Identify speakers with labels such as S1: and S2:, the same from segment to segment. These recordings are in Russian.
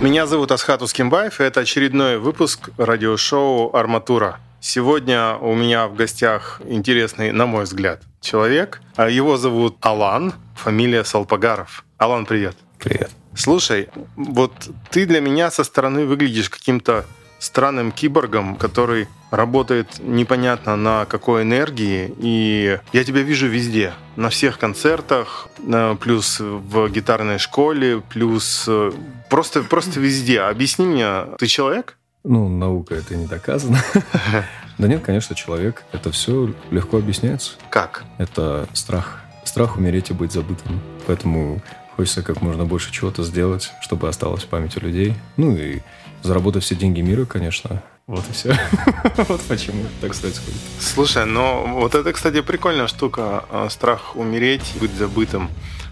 S1: Меня зовут Асхат Ускимбаев, и это очередной выпуск радиошоу «Арматура». Сегодня у меня в гостях интересный, на мой взгляд, человек. А Его зовут Алан, фамилия Салпагаров. Алан, привет.
S2: Привет.
S1: Слушай, вот ты для меня со стороны выглядишь каким-то странным киборгом, который работает непонятно на какой энергии, и я тебя вижу везде, на всех концертах, э, плюс в гитарной школе, плюс э, просто, просто везде. Объясни мне, ты человек?
S2: Ну, наука это не доказано. Да нет, конечно, человек. Это все легко объясняется.
S1: Как?
S2: Это страх. Страх умереть и быть забытым. Поэтому хочется как можно больше чего-то сделать, чтобы осталось в памяти людей. Ну и заработать все деньги мира, конечно. Вот и все. вот почему так происходит.
S1: Слушай, ну вот это, кстати, прикольная штука. э, Страх умереть, быть забытым.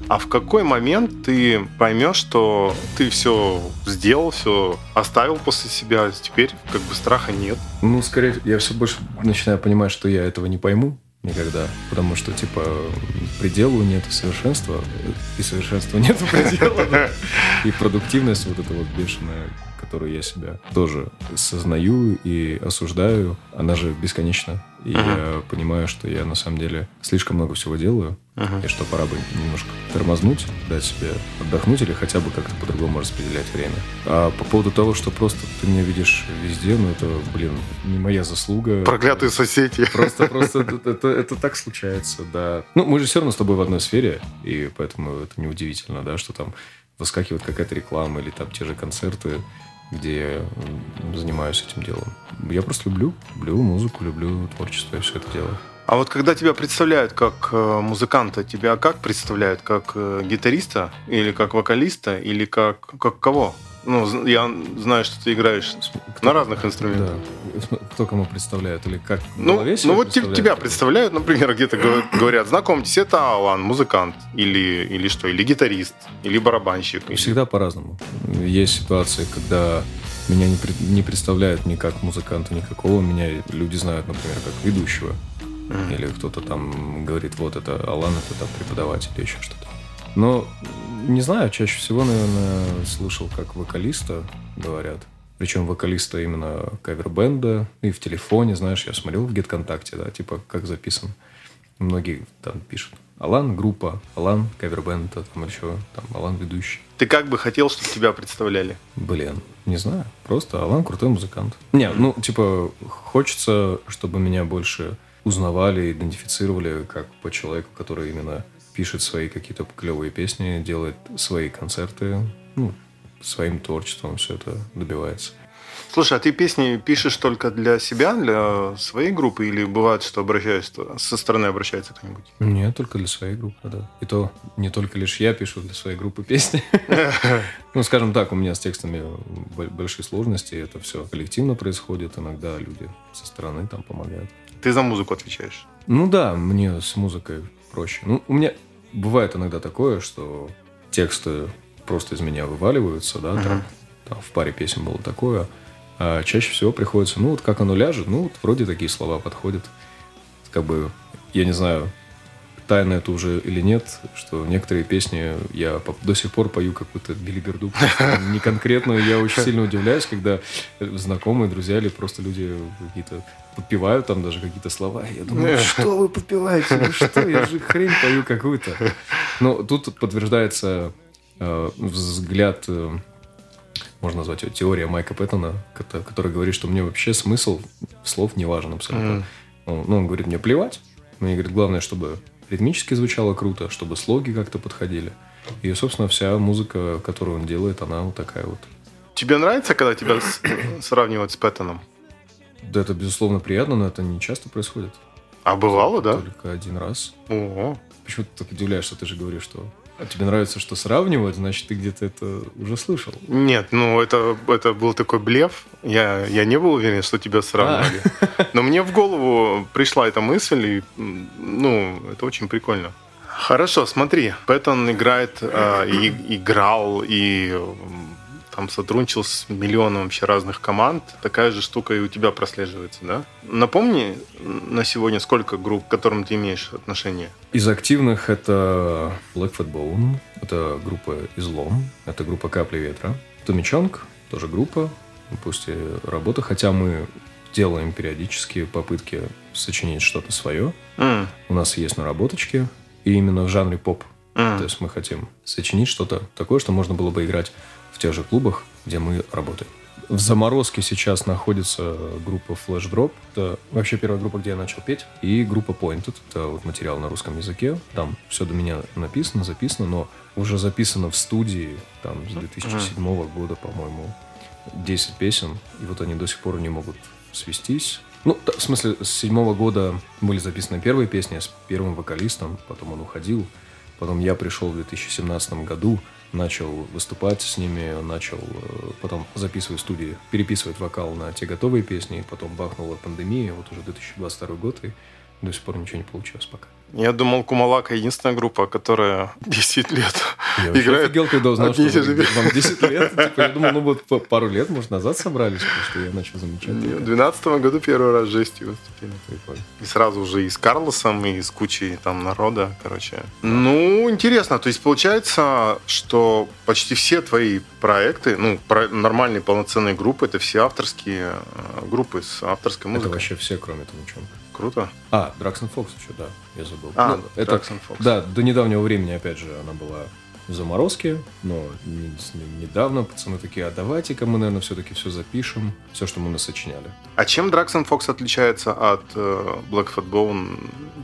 S1: А в какой момент ты поймешь, что ты все сделал, все оставил после себя, теперь как бы страха нет?
S2: Ну, скорее, я все больше начинаю понимать, что я этого не пойму никогда. Потому что, типа, предела нет совершенства, и совершенства нет предела. да. И продуктивность вот эта вот бешеная, которую я себя тоже сознаю и осуждаю, она же бесконечна. И я понимаю, что я на самом деле слишком много всего делаю, и что пора бы немножко тормознуть, дать себе отдохнуть или хотя бы как-то по-другому распределять время. А по поводу того, что просто ты меня видишь везде, ну это, блин, не моя заслуга.
S1: Проклятые соседи.
S2: Просто, просто это, это, это так случается, да. Ну, мы же все равно с тобой в одной сфере, и поэтому это неудивительно, да, что там выскакивает какая-то реклама или там те же концерты, где я занимаюсь этим делом. Я просто люблю, люблю музыку, люблю творчество, и все это делаю.
S1: А вот когда тебя представляют как э, музыканта, тебя как представляют? Как э, гитариста? Или как вокалиста? Или как, как кого? Ну, я знаю, что ты играешь на разных инструментах.
S2: Да. Кто кому представляет? Или как
S1: Ну, ну вот
S2: представляет?
S1: тебя представляют, например, где-то говор- говорят, знакомьтесь, это Алан, музыкант, или, или что, или гитарист, или барабанщик. или-
S2: Всегда по-разному. Есть ситуации, когда меня не, не представляют ни как музыканта никакого. Меня люди знают, например, как ведущего.
S1: Мгм.
S2: Или кто-то там говорит, вот это Алан, это там преподаватель или еще что-то. Но, не знаю, чаще всего, наверное, слышал, как вокалиста говорят. Причем вокалиста именно кавер-бенда. И в телефоне, знаешь, я смотрел в GetContact, да, типа, как записан. Многие там пишут. Алан группа, Алан кавер-бенд, а там еще там Алан ведущий.
S1: Ты как бы хотел, чтобы тебя представляли?
S2: Блин, не знаю. Просто Алан крутой музыкант. Не, ну, типа, хочется, чтобы меня больше узнавали, идентифицировали как по человеку, который именно пишет свои какие-то клевые песни, делает свои концерты, ну, своим творчеством все это добивается.
S1: Слушай, а ты песни пишешь только для себя, для своей группы, или бывает, что обращаешься, со стороны обращается кто-нибудь?
S2: Нет, только для своей группы, да. И то не только лишь я пишу для своей группы песни. Ну, скажем так, у меня с текстами бо- большие сложности, это все коллективно происходит, иногда люди со стороны там помогают.
S1: Ты за музыку отвечаешь.
S2: Ну да, мне с музыкой проще. Ну, у меня бывает иногда такое, что тексты просто из меня вываливаются, да, там, там в паре песен было такое. А чаще всего приходится, ну вот как оно ляжет, ну вот вроде такие слова подходят. Как бы, я не знаю, тайна это уже или нет, что некоторые песни я до сих пор пою какую-то билиберду, не конкретную. Я очень сильно удивляюсь, когда знакомые, друзья или просто люди какие-то подпевают там даже какие-то слова. Я думаю, что вы подпеваете? Ну что, я же хрень пою какую-то. Но тут подтверждается э, взгляд, э, можно назвать его теория Майка Пэттона, кото- который говорит, что мне вообще смысл слов не важен абсолютно.
S1: Мгм.
S2: Он- Ну, он говорит, мне плевать. Мне говорит, главное, чтобы ритмически звучало круто, чтобы слоги как-то подходили. И, собственно, вся музыка, которую он делает, она вот такая вот.
S1: Тебе нравится, когда тебя сравнивают с Пэттоном?
S2: Да, это, безусловно, приятно, но это не часто происходит.
S1: А бывало, да?
S2: Только один раз.
S1: Ого.
S2: Почему ты так удивляешься? Ты же говоришь, что а тебе нравится, что сравнивать, значит, ты где-то это уже слышал.
S1: Нет, ну это, это был такой блеф. Я, я не был уверен, что тебя сравнивали. Но мне в голову пришла эта мысль, и, ну, это очень прикольно. Хорошо, смотри, Пэттон играет, э, и, играл, и там сотрудничал с миллионом вообще разных команд. Такая же штука и у тебя прослеживается, да? Напомни на сегодня, сколько групп, к которым ты имеешь отношение?
S2: Из активных это Black Fat Bone, это группа Излом, это группа Капли Ветра, Томми Чонг, тоже группа, пусть и работа, хотя мы делаем периодически попытки сочинить что-то свое. Mm. У нас есть наработочки, и именно в жанре поп. Mm. То есть мы хотим сочинить что-то такое, что можно было бы играть в тех же клубах, где мы работаем. В заморозке сейчас находится группа Flash Drop. Это вообще первая группа, где я начал петь. И группа Pointed. Это вот материал на русском языке. Там все до меня написано, записано, но уже записано в студии там с 2007 года, по-моему, 10 песен. И вот они до сих пор не могут свестись. Ну, в смысле, с седьмого года были записаны первые песни с первым вокалистом, потом он уходил. Потом я пришел в 2017 году, начал выступать с ними, начал э, потом записывать студии, переписывать вокал на те готовые песни, потом бахнула пандемия, вот уже 2022 год, и до сих пор ничего не получилось пока.
S1: Я думал, Кумалака единственная группа, которая 10 лет
S2: я играет. офигел, когда узнал, что вам 10 лет. Типа, я думал, ну вот пару лет, может, назад собрались, потому что я начал замечать. В
S1: 2012 году первый раз жестью выступили. Прикольно. И сразу уже и с Карлосом, и с кучей там народа, короче. Ну, интересно. То есть получается, что почти все твои проекты, ну, про, нормальные полноценные группы, это все авторские э, группы с авторской музыкой.
S2: Это вообще все, кроме чем.
S1: Круто.
S2: А, Драксон Фокс еще, да, я забыл.
S1: А, ну, это, Fox.
S2: Да, до недавнего времени, опять же, она была в заморозке, но не, не, недавно пацаны такие, а давайте-ка мы, наверное, все-таки все запишем, все, что мы насочиняли.
S1: А чем Драксон Фокс отличается от э, Black Fat Bone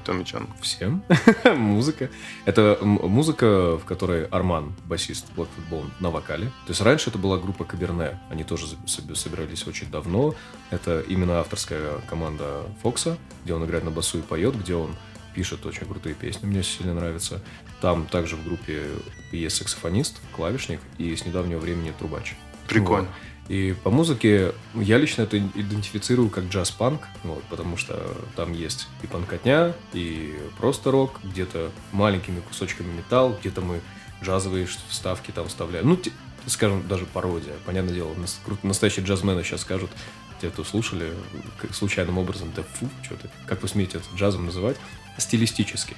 S1: Томми Чан?
S2: Всем. музыка. Это музыка, в которой Арман, басист Black Fat Bone, на вокале. То есть раньше это была группа Каберне. Они тоже собирались очень давно. Это именно авторская команда Фокса, где он играет на басу и поет, где он пишет очень крутые песни, мне сильно нравится. Там также в группе есть саксофонист, клавишник и с недавнего времени трубач.
S1: Прикольно. Вот.
S2: И по музыке я лично это идентифицирую как джаз-панк, вот, потому что там есть и панкотня, и просто рок, где-то маленькими кусочками металл, где-то мы джазовые вставки там вставляем. Ну, скажем, даже пародия. Понятное дело, настоящие джазмены сейчас скажут, те, кто слушали, случайным образом, да фу, что-то, как вы смеете это джазом называть? стилистически.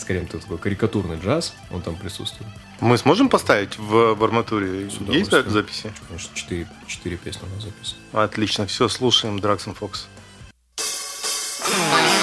S2: Скорее, такой карикатурный джаз, он там присутствует.
S1: Мы сможем поставить в, арматуре? Есть записи?
S2: Конечно, четыре, четыре песни у нас записаны.
S1: Отлично, все, слушаем Драксон Фокс.
S3: lying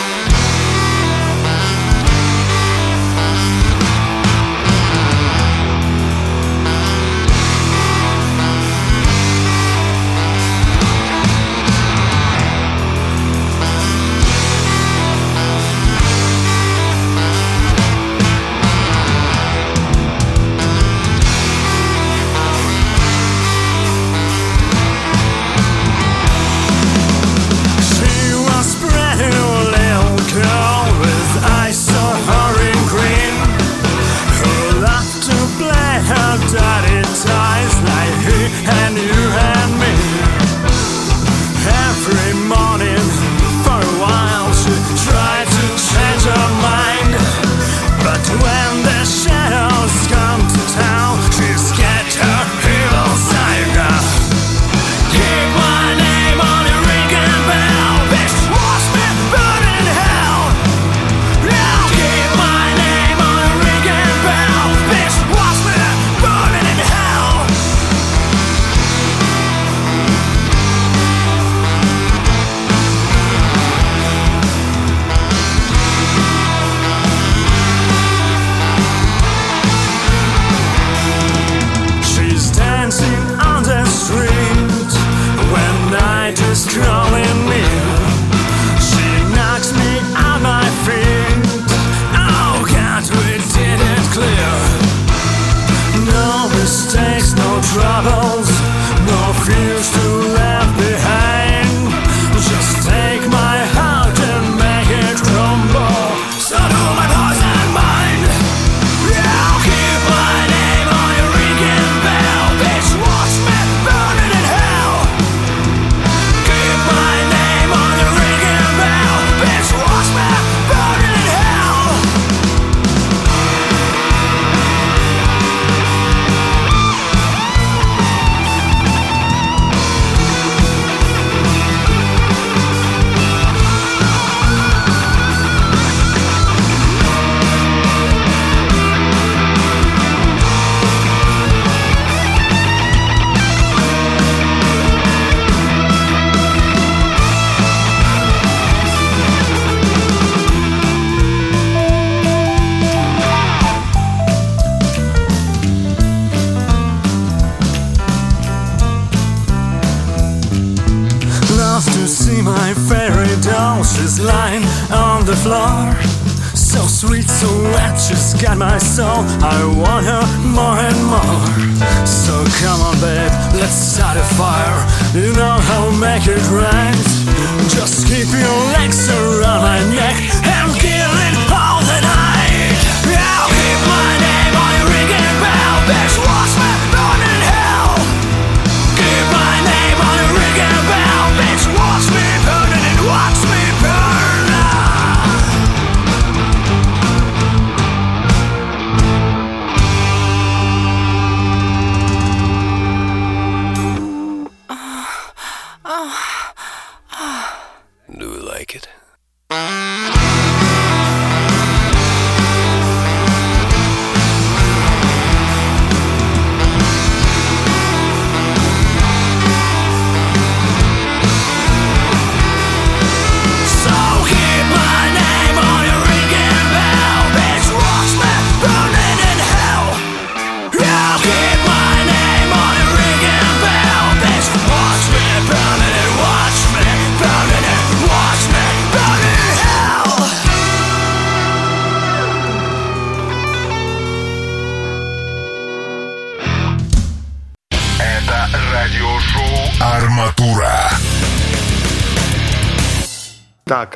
S3: let's start a fire. You know how to make it right. Just keep your legs around my neck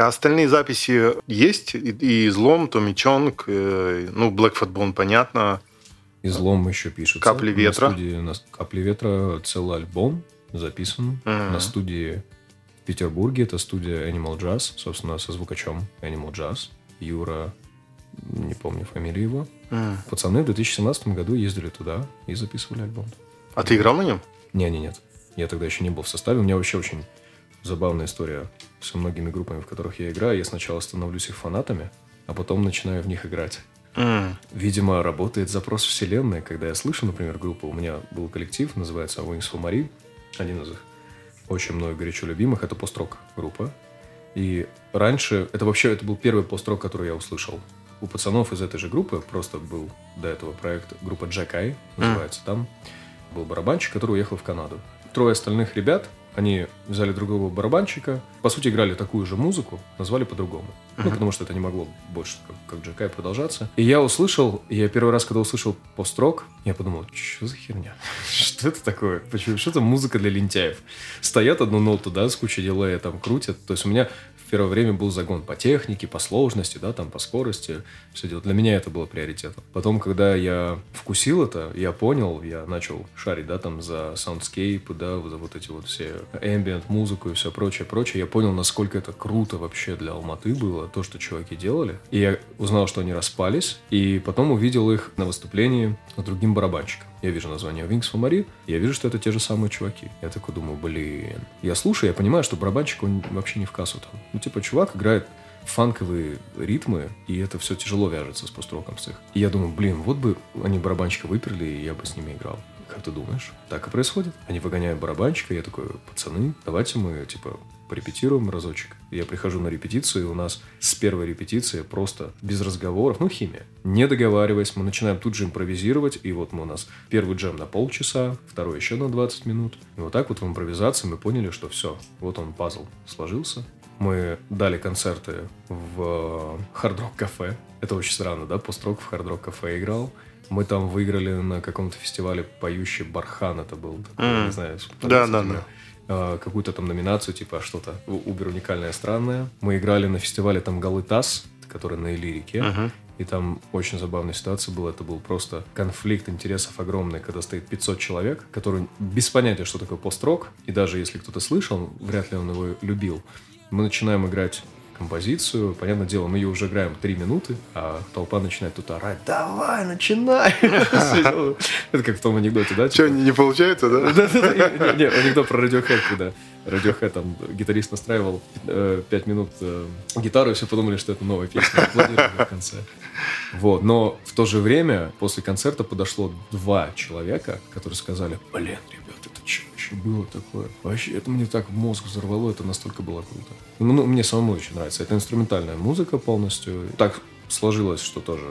S1: а остальные записи есть? И, и Излом, Томми Чонг, э, ну, Black Fat Bone, понятно.
S2: Излом еще пишется.
S1: «Капли
S2: На
S1: ветра».
S2: студии- на «Капли ветра» целый альбом записан
S1: Мгм.
S2: на студии в Петербурге. Это студия Animal Jazz, собственно, со звукачом Animal Jazz. Юра, не помню фамилию его.
S1: М.
S2: Пацаны в 2017 году ездили туда и записывали альбом.
S1: А ты играл на нем?
S2: Не, не, нет. Я тогда еще не был в составе. У меня вообще очень забавная история со многими группами, в которых я играю. Я сначала становлюсь их фанатами, а потом начинаю в них играть.
S1: М.
S2: Видимо, работает запрос вселенной, когда я слышу, например, группу. У меня был коллектив, называется Wings for Marie. Один из их очень мною горячо любимых. Это пост-рок группа. И раньше, это вообще, это был первый пост-рок, который я услышал. У пацанов из этой же группы просто был до этого проект группа Eye, называется. Там был барабанщик, который уехал в Канаду. Трое остальных ребят, они взяли другого барабанщика, по сути, играли такую же музыку, назвали по-другому. Ну, потому что это не могло больше, как, как Джекай, продолжаться. И я услышал, я первый раз, когда услышал пост-рок, я подумал, что за херня? Что это такое? Почему? Что это музыка для лентяев? Стоят одну ноту, да, с кучей дилея там крутят. То есть у меня первое время был загон по технике, по сложности, да, там, по скорости, все дело. Для меня это было приоритетом. Потом, когда я вкусил это, я понял, я начал шарить, да, там, за soundscape ы, да, за вот эти вот все ambient музыку и все прочее, прочее. Я понял, насколько это круто вообще для Алматы было, то, что чуваки делали. И я узнал, что они распались, и потом увидел их на выступлении с другим барабанщиком. Я вижу название Wings for Marie, я вижу, что это те же самые чуваки. Я такой думаю, блин. Я слушаю, я понимаю, что барабанщик, он вообще не в кассу там. Ну, типа, чувак играет фанковые ритмы, и это все тяжело вяжется с построком с их. И я думаю, блин, вот бы они барабанщика выперли, и я бы с ними играл. Как ты думаешь? Так и происходит. Они выгоняют барабанщика, я такой, пацаны, давайте мы, типа, порепетируем разочек. Я прихожу на репетицию, и у нас с первой репетиции просто без разговоров, ну, химия. Не договариваясь, мы начинаем тут же импровизировать, и вот мы у нас первый джем на полчаса, второй еще на 20 минут. И вот так вот в импровизации мы поняли, что все, вот он пазл сложился. Мы дали концерты в хард-рок кафе. Это очень странно, да? Пост-рок в хард-рок кафе играл. Мы там выиграли на каком-то фестивале «Поющий Бархан». Это был
S1: М.
S2: не знаю,
S1: Да, да, да.
S2: Э, какую-то там номинацию, типа что-то у- убер уникальное, странное. Мы играли на фестивале там Голы Тасс, который на Иллирике.
S1: Мгм.
S2: И там очень забавная ситуация была. Это был просто конфликт интересов огромный, когда стоит 500 человек, которые без понятия, что такое пост-рок. И даже если кто-то слышал, вряд ли он его любил. Мы начинаем играть композицию. Понятное дело, мы ее уже играем три минуты, а толпа начинает тут орать. Давай, начинай! Это как в том анекдоте, да?
S1: Что,
S2: типа,
S1: не, получается, да?
S2: Не, анекдот про Radiohead, когда Radiohead, там, гитарист настраивал э, пять минут э, гитару, и все подумали, что это новая песня. В конце. Вот, но в то же время после концерта подошло два человека, которые сказали, блин, ребят, вообще было такое? Вообще, это мне так мозг взорвало, это настолько было круто. Ну, ну, мне самому очень нравится. Это инструментальная музыка полностью. Так сложилось, что тоже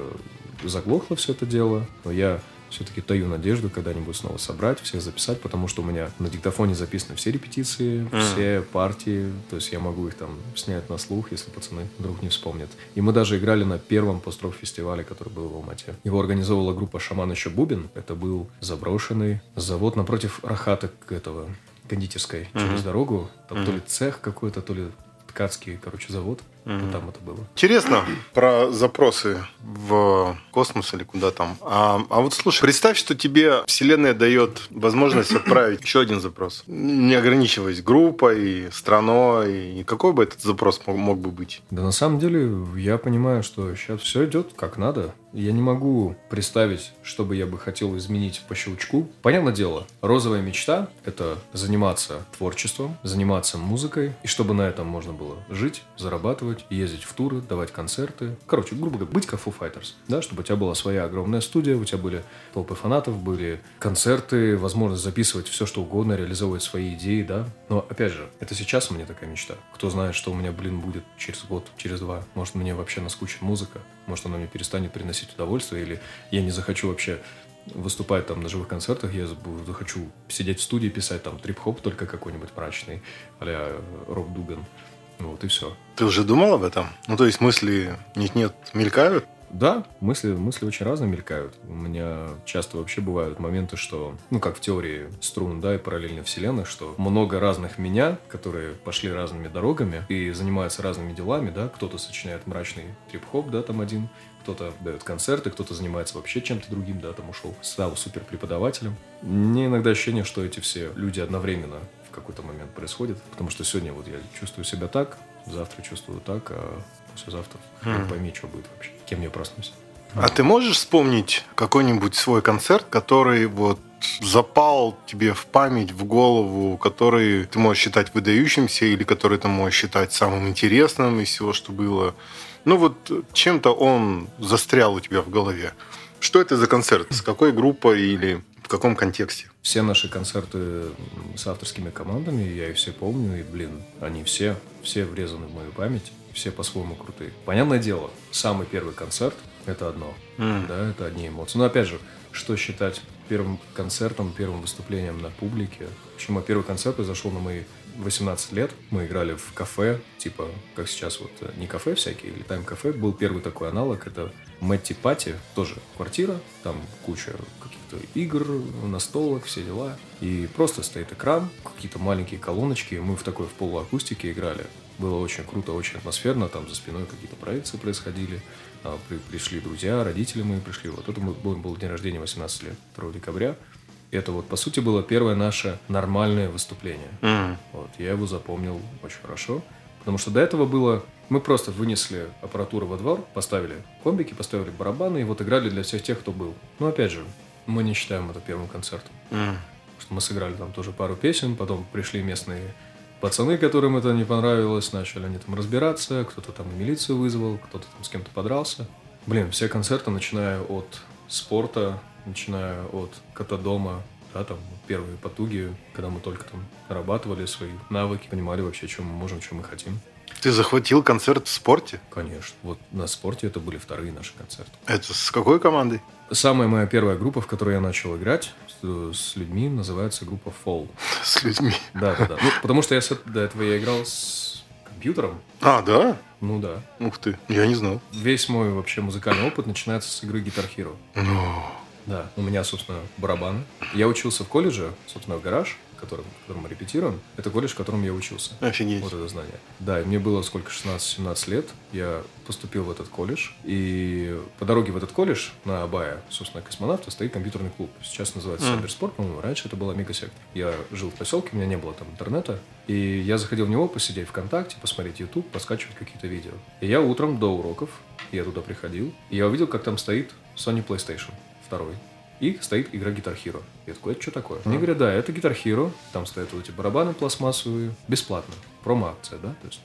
S2: заглохло все это дело. Но я все-таки таю надежду когда-нибудь снова собрать, всех записать, потому что у меня на диктофоне записаны все репетиции,
S1: Mm.
S2: все партии, то есть я могу их там снять на слух, если пацаны вдруг не вспомнят. И мы даже играли на первом пост-рок-фестивале, который был в Алмате. Его организовывала группа «Шаман еще Бубин». Это был заброшенный завод напротив Рахата этого кондитерской через дорогу. Там то ли цех какой-то, то ли ткацкий, короче, завод. Вот там это было.
S1: Интересно про запросы в космос или куда там. А, а вот слушай, представь, что тебе Вселенная дает возможность отправить еще один запрос. Не ограничиваясь группой, страной. И какой бы этот запрос мог, мог бы быть?
S2: Да на самом деле я понимаю, что сейчас все идет как надо. Я не могу представить, что бы я бы хотел изменить по щелчку. Понятное дело, розовая мечта – это заниматься творчеством, заниматься музыкой, и чтобы на этом можно было жить, зарабатывать, ездить в туры, давать концерты. Короче, грубо говоря, быть как Foo да, чтобы у тебя была своя огромная студия, у тебя были толпы фанатов, были концерты, возможность записывать все, что угодно, реализовывать свои идеи, да. Но, опять же, это сейчас меня такая мечта. Кто знает, что у меня, блин, будет через год, через два. Может, мне вообще наскучит музыка, может, она мне перестанет приносить удовольствие, или я не захочу вообще выступать там на живых концертах, я захочу сидеть в студии, писать там трип-хоп только какой-нибудь мрачный, а Роб Дуган. Вот и все.
S1: Ты уже думал об этом? Ну, то есть мысли нет-нет мелькают?
S2: Да, мысли, мысли очень разные мелькают. У меня часто вообще бывают моменты, что, ну, как в теории струн, да, и параллельно вселенных, что много разных меня, которые пошли разными дорогами и занимаются разными делами, да, кто-то сочиняет мрачный трип-хоп, да, там один, кто-то дает концерты, кто-то занимается вообще чем-то другим, да, там ушел, стал супер преподавателем. Мне иногда ощущение, что эти все люди одновременно в какой-то момент происходят, потому что сегодня вот я чувствую себя так, завтра чувствую так, а послезавтра хрен пойми, что будет вообще, кем я проснусь.
S1: А ты можешь вспомнить какой-нибудь свой концерт, который вот запал тебе в память, в голову, который ты можешь считать выдающимся или который ты можешь считать самым интересным из всего, что было? Ну вот чем-то он застрял у тебя в голове. Что это за концерт? С какой группой или каком контексте?
S2: Все наши концерты с авторскими командами, я их все помню, и, блин, они все, все врезаны в мою память, все по-своему крутые. Понятное дело, самый первый концерт – это одно, да, это одни эмоции. Но, опять же, что считать первым концертом, первым выступлением на публике? Почему первый концерт произошел на мои 18 лет. Мы играли в кафе, типа, как сейчас вот э, не кафе всякие, или тайм-кафе. Был первый такой аналог, это Мэтти Пати, тоже квартира, там куча каких-то игр, настолок, все дела. И просто стоит экран, какие-то маленькие колоночки, мы в такой в полуакустике играли. Было очень круто, очень атмосферно, там за спиной какие-то проекции происходили. А, при- пришли друзья, родители мои пришли. Вот это был день рождения 18 лет, 2 декабря. Это вот, по сути, было первое наше нормальное выступление. Вот, я его запомнил очень хорошо. Потому что до этого было... Мы просто вынесли аппаратуру во двор, поставили комбики, поставили барабаны, и вот играли для всех тех, кто был. Но опять же, мы не считаем это первым концертом. Потому что мы сыграли там тоже пару песен, потом пришли местные пацаны, которым это не понравилось, начали они там разбираться, кто-то там милицию вызвал, кто-то там с кем-то подрался. Блин, все концерты, начиная от спорта, начиная от катадома, да, там первые потуги, когда мы только там нарабатывали свои навыки, понимали вообще, чем мы можем, чем мы хотим.
S1: Ты захватил концерт в спорте?
S2: Конечно. Вот на спорте это были вторые наши концерты.
S1: Это с какой командой?
S2: Самая моя первая группа, в которой я начал играть с, людьми, называется группа Fall.
S1: С людьми.
S2: Да, да, да. Ну, потому что я до этого я играл с компьютером.
S1: А, да?
S2: Ну да.
S1: Ух ты, я не знал.
S2: Весь мой вообще музыкальный опыт начинается с игры Guitar Hero. Да. У меня, собственно, барабаны. Я учился в колледже, собственно, в гараж, в котором, в котором мы репетируем. Это колледж, в котором я учился.
S1: Офигеть.
S2: Вот это знание. Да, и мне было сколько, 16-17 лет. Я поступил в этот колледж. И по дороге в этот колледж на Абая, собственно, космонавта, стоит компьютерный клуб. Сейчас называется Cybersport, по-моему. Раньше это была мегасектор. Я жил в поселке, у меня не было там интернета. И я заходил в него посидеть ВКонтакте, посмотреть YouTube, поскачивать какие-то видео. И я утром до уроков, я туда приходил, и я увидел, как там стоит Sony PlayStation 2. И стоит игра Guitar Hero. Я такой, это что такое? Мне говорят, да, это Guitar Hero. Там стоят вот эти барабаны пластмассовые. Бесплатно. Промо-акция, да? То есть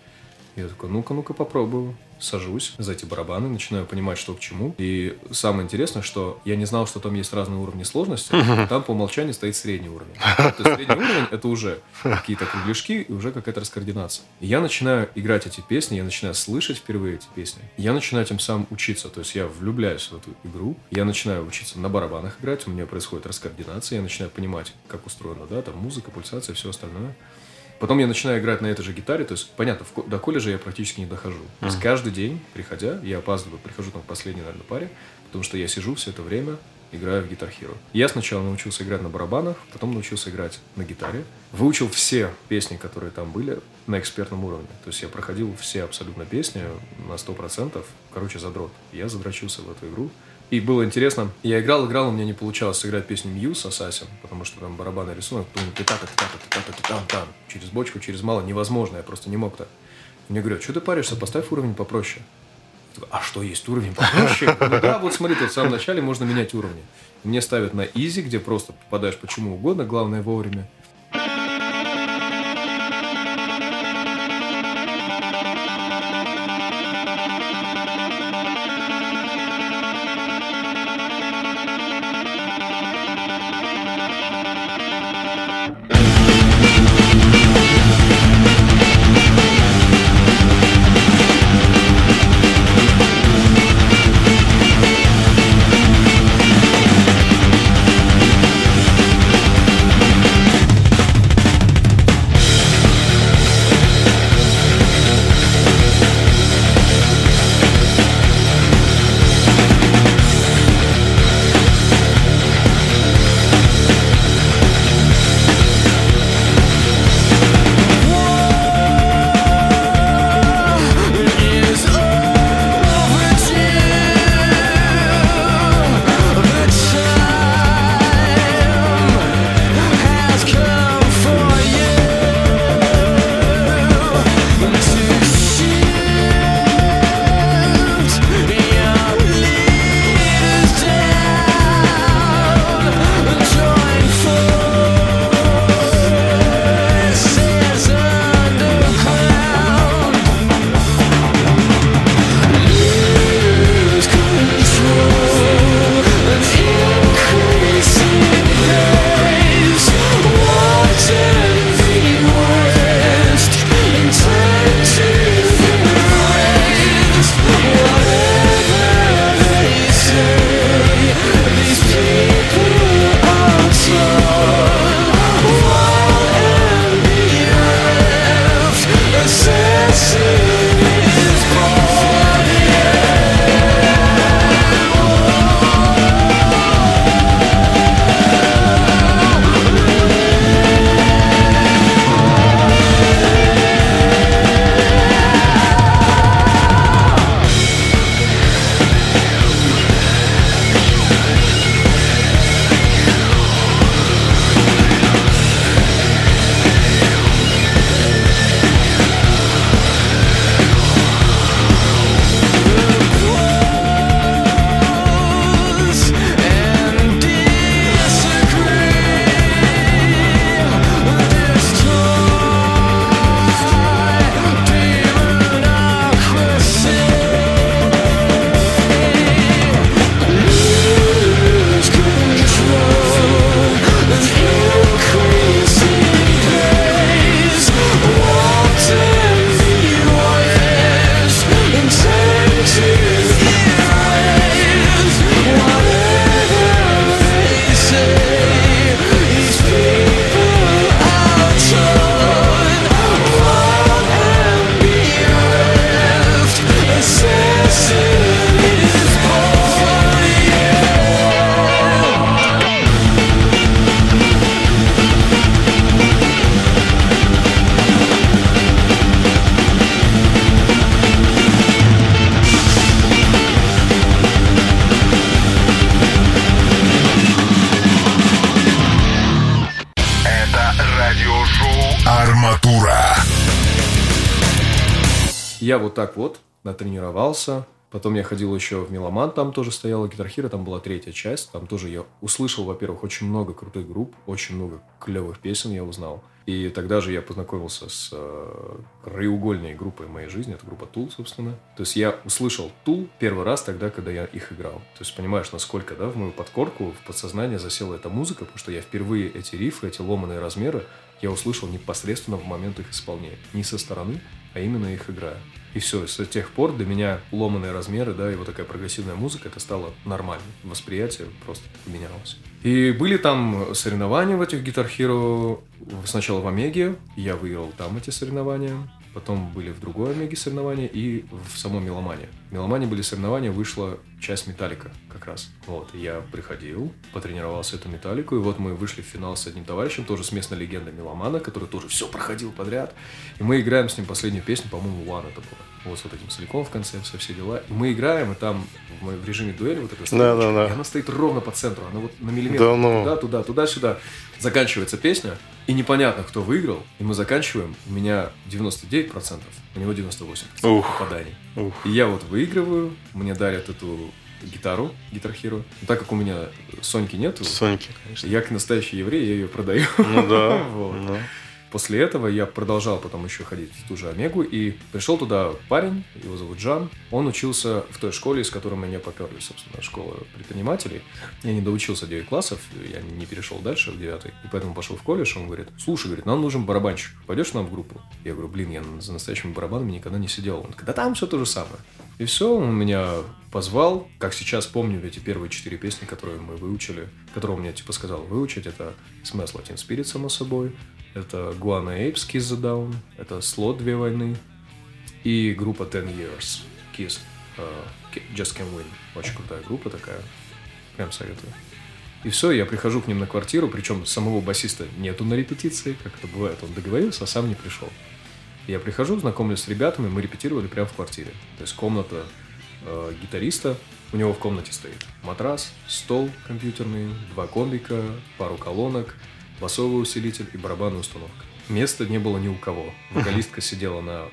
S3: Я такой, ну-ка, ну-ка попробую. Сажусь за эти барабаны, начинаю понимать, что к чему. И самое интересное, что я не знал, что там есть разные уровни сложности. Там по умолчанию стоит средний уровень. То есть средний уровень — это уже какие-то кругляшки и уже какая-то раскоординация. И я начинаю играть эти песни, я начинаю слышать впервые эти песни. Я начинаю тем самым учиться. То есть я влюбляюсь в эту игру. Я начинаю учиться на барабанах играть, у меня происходит раскоординация, я начинаю понимать, как устроена, да, там музыка, пульсация, все остальное. Потом я начинаю играть на этой же гитаре, то есть, понятно, в до колледжа я практически не дохожу. То есть каждый день, приходя, я опаздываю, прихожу там к последней, наверное, паре, потому что я сижу все это время, играю в Guitar Hero. Я сначала научился играть на барабанах, потом научился играть на гитаре. Выучил все песни, которые там были, на экспертном уровне. То есть я проходил все абсолютно песни на 100%. Короче, задрот. Я задрочился в эту игру. И было интересно, я играл, играл, у меня не получалось сыграть песню Muse Assassin, потому что там барабанный рисунок, пум, ты-та-та, ты-та-та, ты-та-та, ты-там, там, через бочку, через мало, невозможно, я просто не мог так. Мне говорят, что ты паришься, поставь уровень попроще. А что, есть уровень попроще? Ну да, вот смотри, тут в самом начале можно менять уровни. Мне ставят на изи, где просто попадаешь почему угодно, главное вовремя. Так вот натренировался,
S2: Потом я ходил еще в Меломан, там тоже стояла Hero, там была третья часть. Там тоже я услышал, во-первых, очень много крутых групп, очень много клевых песен я узнал. И тогда же я познакомился с э, краеугольной группой моей жизни, это группа Tool, собственно. То есть я услышал Tool первый раз тогда, когда я их играл. То есть понимаешь, насколько, да, в мою подкорку, в подсознание засела эта музыка, потому что я впервые эти рифы, эти ломаные размеры я услышал непосредственно в момент их исполнения. Не со стороны, а именно их играя. И все, с тех пор для меня ломаные размеры, да, и вот такая прогрессивная музыка, это стало нормальным. Восприятие просто поменялось. И были там соревнования в этих Guitar Hero. Сначала в Омеге, я выиграл там эти соревнования. Потом были в другой Омеге соревнования и в самом Меломане. В Меломане были соревнования, вышла часть Металлика как раз. Вот, я приходил, потренировался эту Металлику, и вот мы вышли в финал с одним товарищем, тоже с местной легендой Меломана, который тоже все проходил подряд. И мы играем с ним последнюю песню, по-моему, One это было. Вот с вот этим целиком в конце, все, все дела. И мы играем, и там в, режиме дуэли вот эта
S1: Да, да, да.
S2: и она стоит ровно по центру, она вот на миллиметр
S1: Да ну.
S2: туда, туда, туда-сюда. Заканчивается песня, и непонятно, кто выиграл, и мы заканчиваем, у меня 99%, у него 98%
S1: Ух.
S2: попаданий.
S1: Ух.
S2: И я вот выигрываю, мне дарят эту гитару, Guitar Hero. Но так как у меня Соньки нету,
S1: Соньки, конечно.
S2: я как настоящий еврей, я ее продаю.
S1: Ну да.
S2: Вот.
S1: ну.
S2: После этого я продолжал потом еще ходить в ту же Омегу, и пришел туда парень, его зовут Жан. Он учился в той школе, с которой меня поперли, собственно, школа предпринимателей. Я не доучился 9 классов, я не перешел дальше в 9, и поэтому пошел в колледж. Он говорит, слушай, говорит, нам нужен барабанщик, пойдешь нам в группу? Я говорю, блин, я за настоящими барабанами никогда не сидел. Он говорит, да там все то же самое. И все, он меня позвал. Как сейчас помню эти первые четыре песни, которые мы выучили, которые он мне типа сказал выучить. Это Smash Latin Spirit, само собой. Это Guana Apes, Kiss the Down. Это Slot Две войны. И группа Ten Years, Kiss, э, Just Can Win. Очень крутая группа такая. Прям советую. И все, я прихожу к ним на квартиру, причем самого басиста нету на репетиции, как это бывает, он договорился, а сам не пришел. Я прихожу, знакомлюсь с ребятами, мы репетировали прямо в квартире. То есть комната э, гитариста, у него в комнате стоит матрас, стол компьютерный, два комбика, пару колонок, басовый усилитель и барабанная установка. Места не было ни у кого. Вокалистка сидела на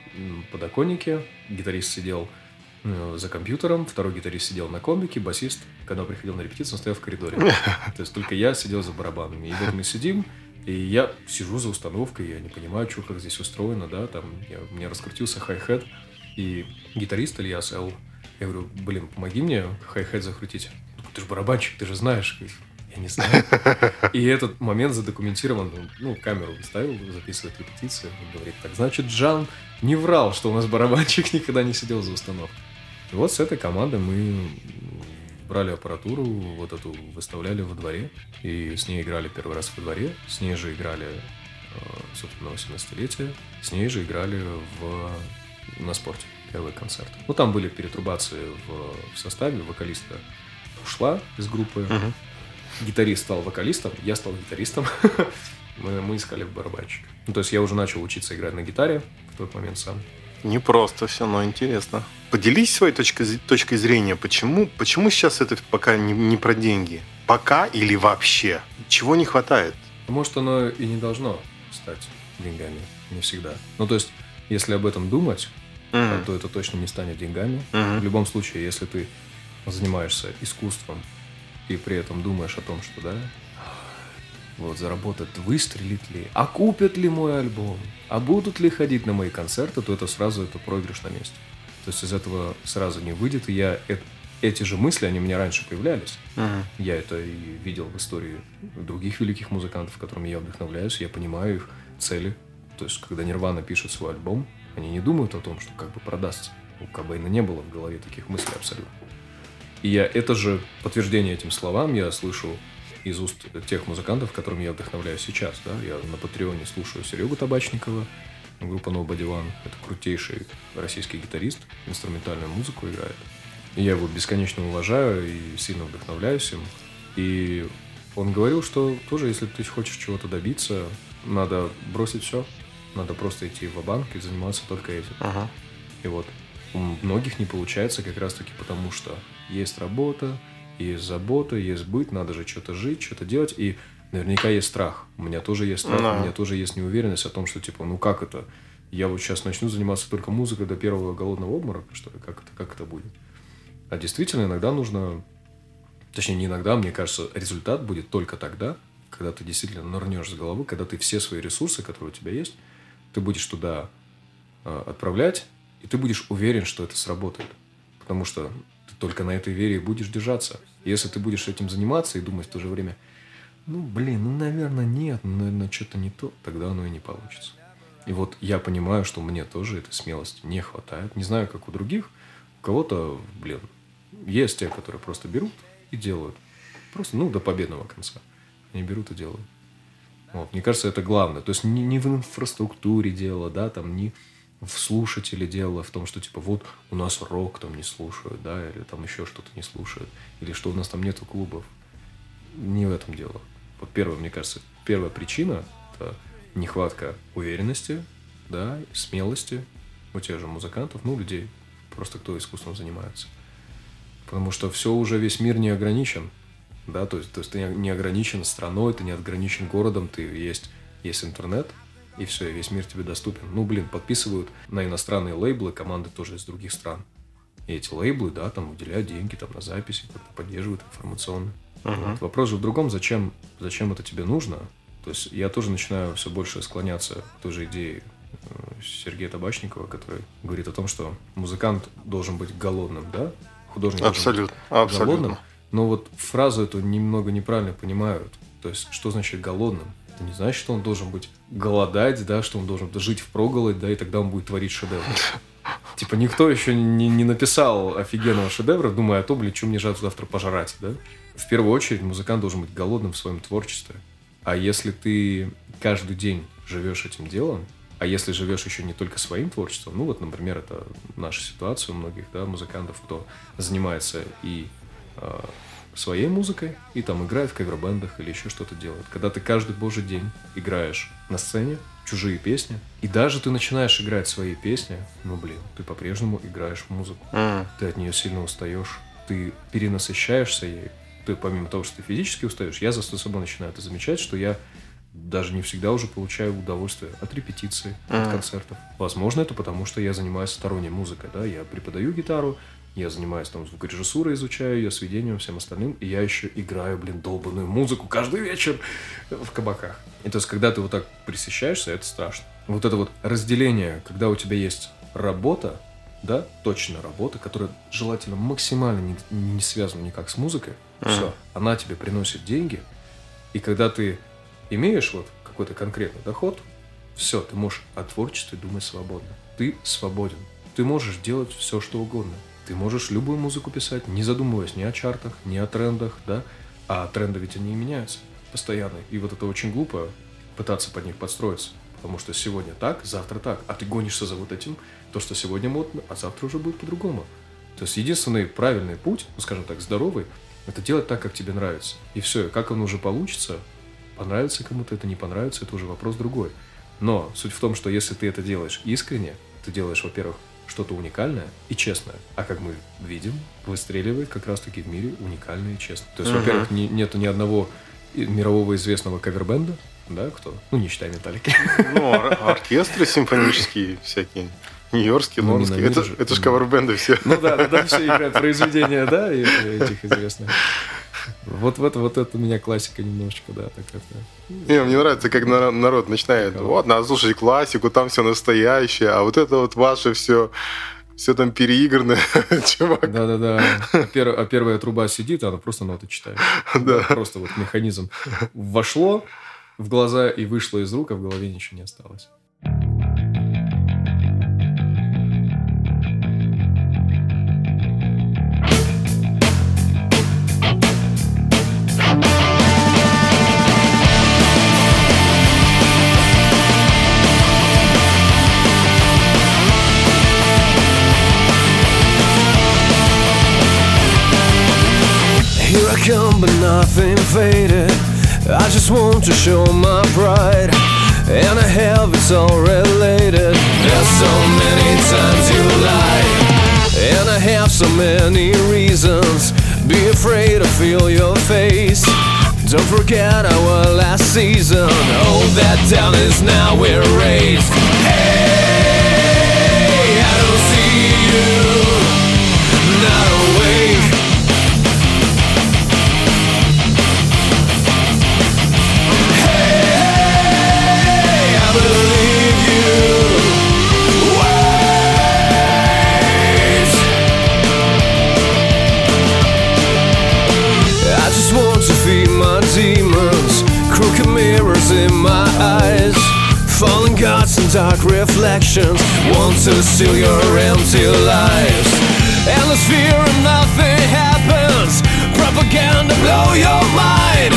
S2: подоконнике, гитарист сидел э, за компьютером, второй гитарист сидел на комбике, басист, когда приходил на репетицию, он стоял в коридоре. То есть только я сидел за барабанами. И вот мы сидим, и я сижу за установкой, я не понимаю, что как здесь устроено, да, там я, у меня раскрутился хай-хет, и гитарист Ильяс Эл, я говорю, блин, помоги мне хай-хет закрутить. «Ну, Ты же барабанщик, ты же знаешь. Я не знаю. И этот момент задокументирован, ну, камеру ставил, записывает репетицию, он говорит, так значит, Джан не врал, что у нас барабанщик никогда не сидел за установкой. И вот с этой командой мы брали аппаратуру, вот эту выставляли во дворе, и с ней играли первый раз во дворе, с ней же играли, э, собственно, 18-летие, с ней же играли в, на спорте, первый концерт. Ну, там были перетрубации в, в составе, вокалистка ушла из группы, гитарист стал вокалистом, я стал гитаристом, мы, мы искали барабанщика. Ну, то есть я уже начал учиться играть на гитаре в тот момент сам.
S1: Не просто все, но интересно. Поделись своей точкой, точкой зрения, почему, почему сейчас это пока не, не про деньги? Пока или вообще? Чего не хватает?
S2: Может, оно и не должно стать деньгами, не всегда. Ну, то есть, если об этом думать,
S1: Мгм.
S2: то это точно не станет деньгами.
S1: Мгм.
S2: В любом случае, если ты занимаешься искусством и при этом думаешь о том, что, да, вот заработать, выстрелит ли, а купят ли мой альбом, а будут ли ходить на мои концерты, то это сразу это проигрыш на месте. То есть из этого сразу не выйдет, и я эти же мысли, они у меня раньше появлялись.
S1: Мгм.
S2: Я это и видел в истории других великих музыкантов, которыми я вдохновляюсь, я понимаю их цели. То есть, когда Нирвана пишет свой альбом, они не думают о том, что как бы продастся. У Кобейна не было в голове таких мыслей абсолютно. И я это же подтверждение этим словам я слышу из уст тех музыкантов, которыми я вдохновляюсь сейчас. Да? Я на Патреоне слушаю Серегу Табачникова, группа Nobody One. Это крутейший российский гитарист, инструментальную музыку играет. И я его бесконечно уважаю и сильно вдохновляюсь им. И он говорил, что тоже, если ты хочешь чего-то добиться, надо бросить все. Надо просто идти в банк и заниматься только этим.
S1: Ага.
S2: И вот у многих не получается как раз-таки потому, что есть работа, есть забота, есть быт, надо же что-то жить, что-то делать, и наверняка есть страх. У меня тоже есть страх,
S1: Да.
S2: у меня тоже есть неуверенность о том, что типа, ну как это? Я вот сейчас начну заниматься только музыкой до первого голодного обморока, что ли? Как это, как это будет? А действительно, иногда нужно... Точнее, не иногда, мне кажется, результат будет только тогда, когда ты действительно нырнешь с головы, когда ты все свои ресурсы, которые у тебя есть, ты будешь туда э, отправлять, и ты будешь уверен, что это сработает. Потому что ты только на этой вере и будешь держаться. Если ты будешь этим заниматься и думать в то же время, ну, блин, ну, наверное, нет, ну, наверное, что-то не то, тогда оно и не получится. И вот я понимаю, что мне тоже этой смелости не хватает. Не знаю, как у других. У кого-то, блин, есть те, которые просто берут и делают. Просто, ну, до победного конца. Они берут и делают. Вот. Мне кажется, это главное. То есть не, не в инфраструктуре дело, да, там не в слушателе дело, в том, что типа вот у нас рок там не слушают, да, или там еще что-то не слушают, или что у нас там нету клубов. Не в этом дело. Вот первое, мне кажется, первая причина – это нехватка уверенности, да, смелости у тех же музыкантов, ну, людей, просто кто искусством занимается. Потому что все уже, весь мир не ограничен, да, то есть, то есть ты не ограничен страной, ты не ограничен городом, ты есть, есть интернет, и все, весь мир тебе доступен. Ну, блин, подписывают на иностранные лейблы команды тоже из других стран. И эти лейблы, да, там уделяют деньги там на записи, как-то поддерживают информационно. Uh-huh. Вот. Вопрос же в другом, зачем, зачем это тебе нужно? То есть я тоже начинаю все больше склоняться к той же идее э, Сергея Табачникова, который говорит о том, что музыкант должен быть голодным, да?
S1: Художник абсолютно,
S2: должен быть абсолютно. голодным. Но вот фразу эту немного неправильно понимают. То есть, что значит голодным? Это не значит, что он должен быть голодать, да, что он должен жить в проголодь, да, и тогда он будет творить шедевр. Типа никто еще не, не написал офигенного шедевра, думая о том, блин, что мне завтра пожрать, да? В первую очередь музыкант должен быть голодным в своем творчестве. А если ты каждый день живешь этим делом, а если живешь еще не только своим творчеством, ну вот, например, это наша ситуация у многих да, музыкантов, кто занимается и э, своей музыкой, и там играет в кавер-бендах или еще что-то делает. Когда ты каждый божий день играешь на сцене чужие песни, и даже ты начинаешь играть свои песни, ну блин, ты по-прежнему играешь музыку. Mm. Ты от нее сильно устаешь, ты перенасыщаешься ей, ты помимо того, что ты физически устаешь, я за собой начинаю это замечать, что я даже не всегда уже получаю удовольствие от репетиции, mm. от концертов. Возможно, это потому, что я занимаюсь сторонней музыкой, да, я преподаю гитару, я занимаюсь там звукорежиссурой, изучаю ее, сведением, всем остальным, и я еще играю, блин, долбанную музыку каждый вечер в кабаках. И то есть, когда ты вот так присыщаешься, это страшно. Вот это вот разделение, когда у тебя есть работа, да, точно работа, которая желательно максимально не, не связана никак с музыкой, mm. все, она тебе приносит деньги, и когда ты имеешь вот какой-то конкретный доход, все, ты можешь о творчестве думать свободно. Ты свободен. Ты можешь делать все, что угодно. Ты можешь любую музыку писать, не задумываясь ни о чартах, ни о трендах, да? А тренды ведь они меняются постоянно. И вот это очень глупо пытаться под них подстроиться. Потому что сегодня так, завтра так. А ты гонишься за вот этим, то, что сегодня модно, а завтра уже будет по-другому. То есть единственный правильный путь, ну, скажем так, здоровый, это делать так, как тебе нравится. И все, как оно уже получится, понравится кому-то это, не понравится, это уже вопрос другой. Но суть в том, что если ты это делаешь искренне, ты делаешь, во-первых, что-то уникальное и честное. А как мы видим, выстреливает как раз-таки в мире уникальное и честное. То есть, uh-huh. во-первых, не, нету ни одного мирового известного кавербенда, да, кто? Ну, не считая металлики.
S1: Ну, ор- оркестры симфонические всякие. Нью-Йоркские, ну. Это, же. это же кавербенды все.
S2: Ну да, да, все играют произведения, да, этих известных. Вот, вот, вот это у меня классика немножечко, да, так это.
S1: Не, мне нравится, как народ начинает, вот, надо слушать классику, там все настоящее, а вот это вот ваше все, все там переигранное, чувак.
S2: Да-да-да. А, пер, а первая труба сидит, она просто ноты читает. Да. Просто вот механизм вошло в глаза и вышло из рук, а в голове ничего не осталось. Nothing faded. I just want to show my pride, and I have it's all related. There's so many times you lie, and I have so many reasons. Be afraid to feel your face. Don't forget our last season. Oh, that down is now erased. Hey, I don't see you.
S3: Reflections want to steal your empty lives. Endless fear and nothing happens. Propaganda blow your mind.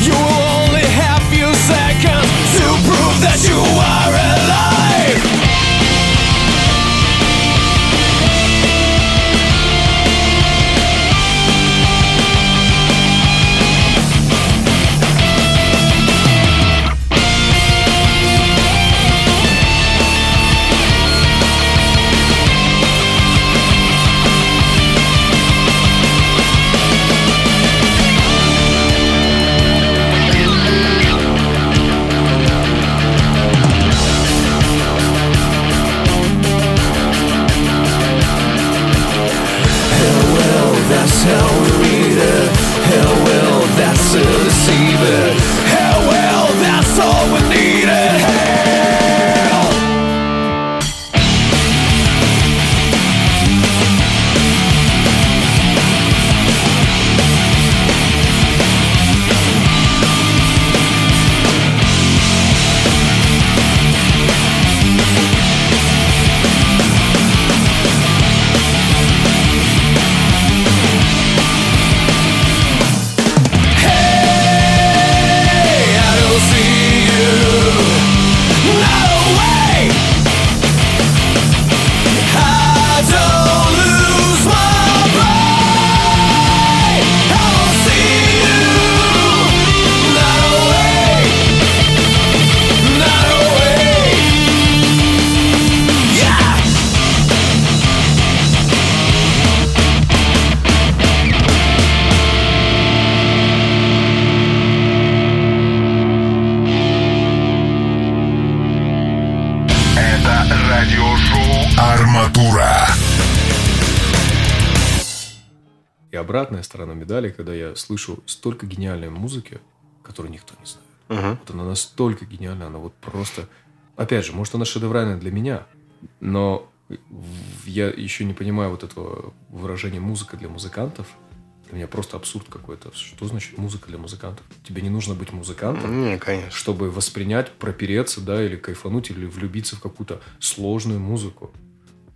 S3: You will only have few seconds to prove that you are alive.
S2: Обратная сторона медали, когда я слышу столько гениальной музыки, которую никто не знает. Вот она настолько гениальна, она вот просто... Опять же, может, она шедевральная для меня, но я еще не понимаю вот этого выражения «музыка для музыкантов». Для меня просто абсурд какой-то. Что значит музыка для музыкантов? Тебе не нужно быть музыкантом,
S1: Не, конечно.
S2: чтобы воспринять, пропереться, да, или кайфануть, или влюбиться в какую-то сложную музыку.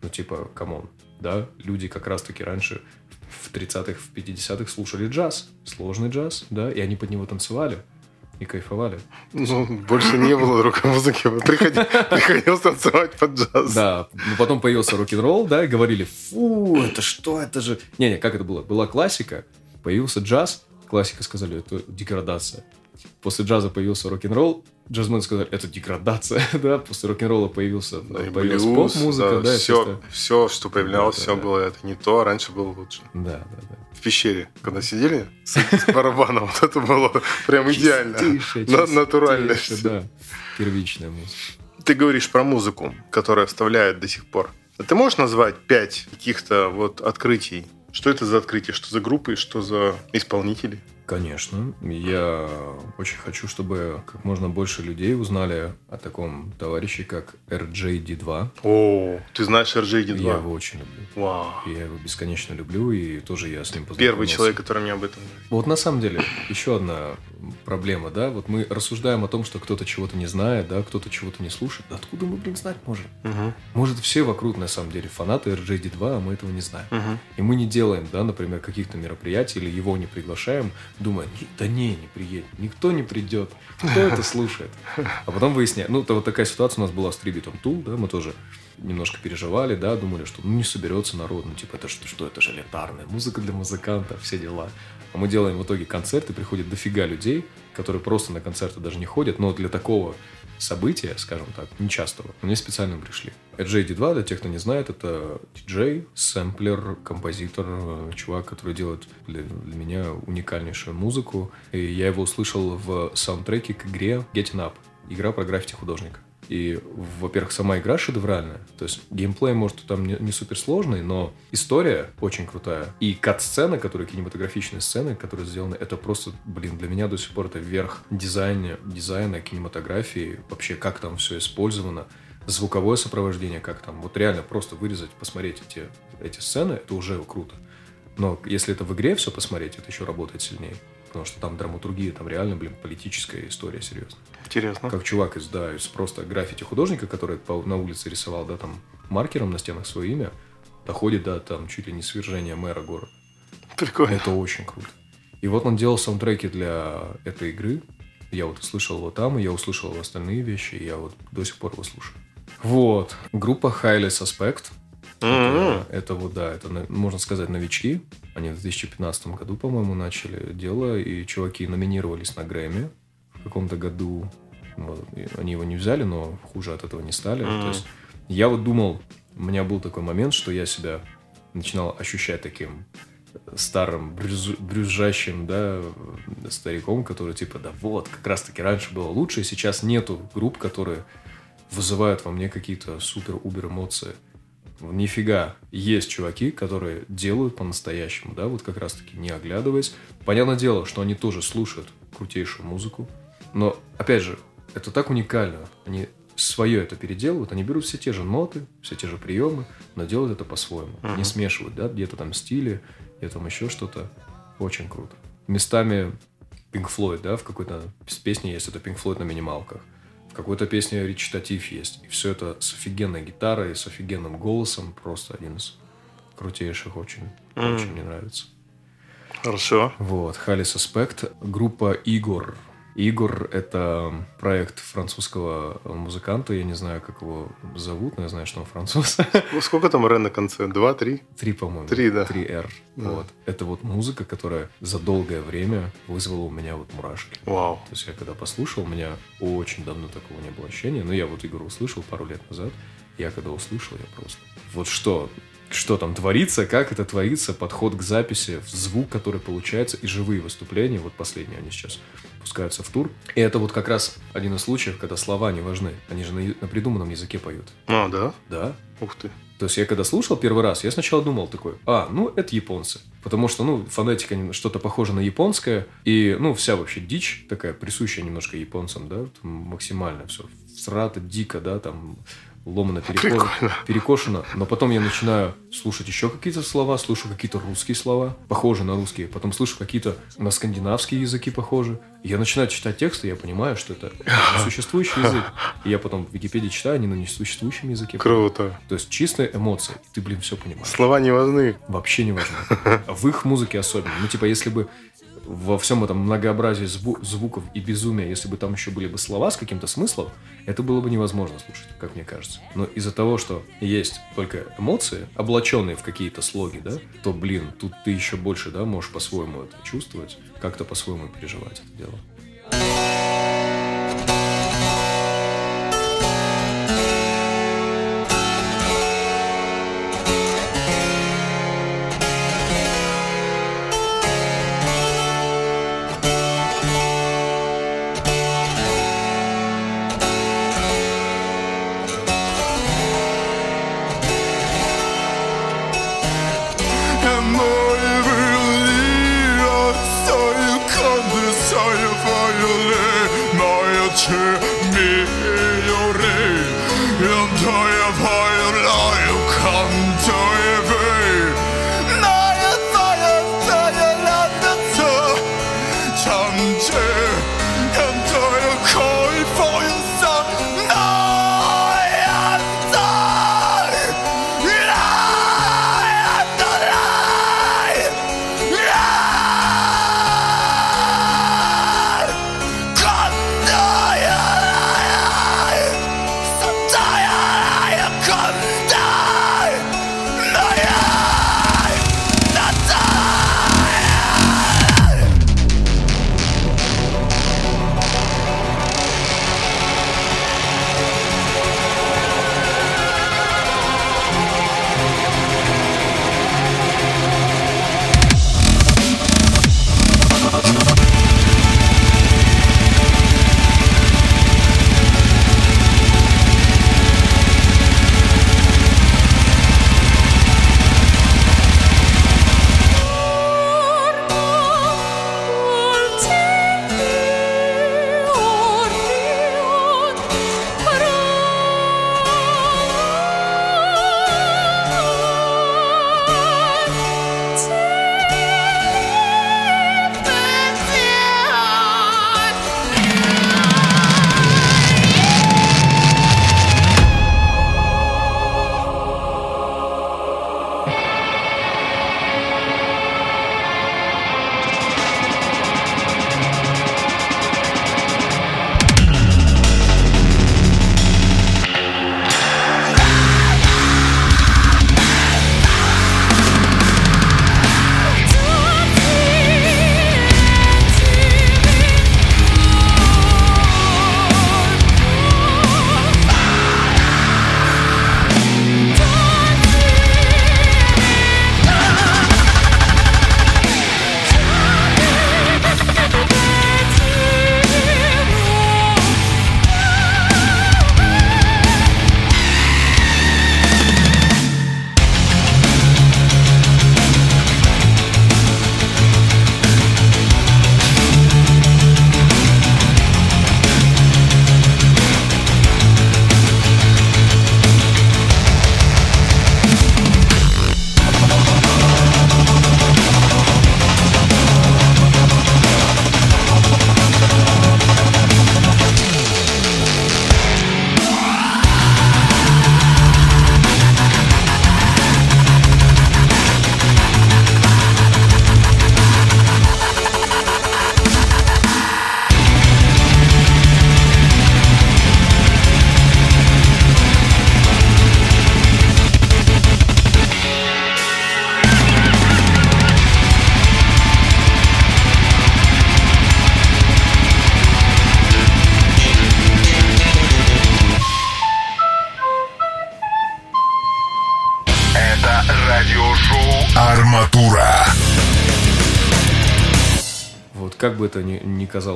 S2: Ну, типа, come on, да, люди как раз-таки раньше в 30-х, в 50-х слушали джаз, сложный джаз, да, и они под него танцевали и кайфовали.
S1: Ну, больше не было другой музыки. Приходи- Приходилось танцевать под джаз.
S2: Да, ну потом появился рок-н-ролл, да, и говорили, фу, это что, это же... Не-не, как это было? Была классика, появился джаз, классика сказали, это деградация. После джаза появился рок-н-ролл, джазмены сказали, это деградация, да, после рок-н-ролла появился,
S1: Да,
S2: появилась поп-музыка, да, и
S1: все, все, что появлялось,
S2: Да,
S1: все
S2: да,
S1: было это не то, а раньше было лучше.
S2: Да, да, да.
S1: В пещере, когда сидели с, с барабаном, вот это было прям идеально. Натурально
S2: да. Первичная музыка.
S1: Ты говоришь про музыку, которая вставляет до сих пор. А ты можешь назвать пять каких-то вот открытий? Что это за открытие? Что за группы? Что за исполнители?
S2: Конечно. Я очень хочу, чтобы как можно больше людей узнали о таком товарище, как RJD2.
S1: О, ты знаешь
S2: Я
S1: RJD2?
S2: его очень люблю.
S1: Вау.
S2: Я его бесконечно люблю, и тоже я с ним познакомился.
S1: Первый человек, который мне об этом говорит.
S2: Вот на самом деле еще одна проблема, да, вот мы рассуждаем о том, что кто-то чего-то не знает, да, кто-то чего-то не слушает. Да откуда мы, блин, знать можем? Может, все вокруг, на самом деле, фанаты RJD2, а мы этого не знаем. И мы не делаем, да, например, каких-то мероприятий или его не приглашаем, думая, «Не- да не, не приедет, никто не придет, кто это слушает? А потом выясняем, ну, то вот такая ситуация у нас была с Трибитом Тул, да, мы тоже немножко переживали, да, думали, что ну, не соберется народ, ну, типа, это что, что это же элитарная музыка для музыкантов, все дела. А мы делаем в итоге концерты, приходит дофига людей, которые просто на концерты даже не ходят, но для такого события, скажем так, нечастого, мне специально пришли. JD2, для тех, кто не знает, это диджей, сэмплер, композитор, чувак, который делает для, для меня уникальнейшую музыку. И я его услышал в саундтреке к игре Getting Up. Игра про граффити-художника. И, во-первых, сама игра шедевральная. То есть геймплей, может, там не, не суперсложный, но история очень крутая. И кат-сцены, которые кинематографичные сцены, которые сделаны, это просто, блин, для меня до сих пор это верх дизайна, дизайна кинематографии, вообще как там все использовано, звуковое сопровождение, как там. Вот реально просто вырезать, посмотреть эти, эти сцены, это уже круто. Но если это в игре все посмотреть, это еще работает сильнее. потому что там драматургия, там реально, блин, политическая история, серьезно.
S1: Интересно.
S2: Как чувак из, да, из просто граффити художника, который на улице рисовал, да, там маркером на стенах свое имя, доходит до там чуть ли не свержения мэра города.
S1: Прикольно.
S2: Это очень круто. И вот он делал саундтреки для этой игры. Я вот услышал его там, и я услышал его остальные вещи, и я вот до сих пор его слушаю. Вот. Группа Highly Suspect.
S1: М-м.
S2: Это, это вот, да, это, можно сказать, новички. Они в 2015 году, по-моему, начали дело, и чуваки номинировались на Грэмми каком-то году. Они его не взяли, но хуже от этого не стали.
S1: Мгм.
S2: То есть я вот думал, у меня был такой момент, что я себя начинал ощущать таким старым, брюз- брюзжащим, да, стариком, который типа, да вот, как раз-таки раньше было лучше, и сейчас нету групп, которые вызывают во мне какие-то супер-убер эмоции. Нифига. Есть чуваки, которые делают по-настоящему, да, вот как раз-таки не оглядываясь. Понятное дело, что они тоже слушают крутейшую музыку, но, опять же, это так уникально. Они свое это переделывают, они берут все те же ноты, все те же приемы, но делают это по-своему. Не смешивают, да, где-то там стили, где-то там еще что-то. Очень круто. Местами Pink Floyd, да, в какой-то песне есть это Pink Floyd на минималках. В какой-то песне речитатив есть. И все это с офигенной гитарой, с офигенным голосом. Просто один из крутейших очень.
S1: Мгм.
S2: Очень мне нравится.
S1: Хорошо.
S2: Вот, Хали Suspect. Группа Игор. Игор — это проект французского музыканта. Я не знаю, как его зовут, но я знаю, что он француз.
S1: Ну, Сколько там Р на конце? Два, три?
S2: Три, по-моему.
S1: Три, да.
S2: Три R.
S1: Да.
S2: Вот. Это вот музыка, которая за долгое время вызвала у меня вот мурашки.
S1: Вау.
S2: То есть я когда послушал, у меня очень давно такого не было ощущения. Но я вот игру услышал пару лет назад. Я когда услышал, я просто... Вот что, что там творится, как это творится, подход к записи, звук, который получается, и живые выступления. Вот последние они сейчас пускаются в тур. И это вот как раз один из случаев, когда слова не важны. Они же на, на придуманном языке поют.
S1: А, да?
S2: Да,
S1: Ух ты.
S2: то есть я когда слушал первый раз, я сначала думал такой, а, ну это японцы. Потому что, ну, фонетика что-то похоже на японское. И, ну, вся вообще дичь такая, присущая немножко японцам, да, там максимально все. Срато, дико, да, там ломано, перекошено, перекошено. Но потом я начинаю слушать еще какие-то слова, слушаю какие-то русские слова, похожие на русские. Потом слышу какие-то на скандинавские языки похожи. Я начинаю читать тексты, я понимаю, что это несуществующий язык. И я потом в Википедии читаю, они на несуществующем языке.
S1: Круто.
S2: То есть чистые эмоции. И ты, блин, все понимаешь.
S1: Слова не важны.
S2: Вообще не важно. В их музыке особенно. Ну, типа, если бы во всем этом многообразии зву- звуков и безумия, если бы там еще были бы слова с каким-то смыслом, это было бы невозможно слушать, как мне кажется. Но из-за того, что есть только эмоции, облаченные в какие-то слоги, да, то, блин, тут ты еще больше, да, можешь по-своему это чувствовать, как-то по-своему переживать это дело.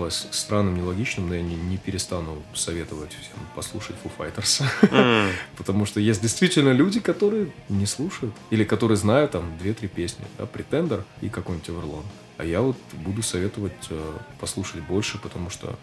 S2: Ни казалось странным, нелогичным, но я не, не перестану советовать всем послушать Foo Fighters. Потому что есть действительно люди, которые не слушают. Или которые знают там две-три песни. Да, Pretender и какой-нибудь Everlong. А я вот буду советовать э, послушать больше, потому что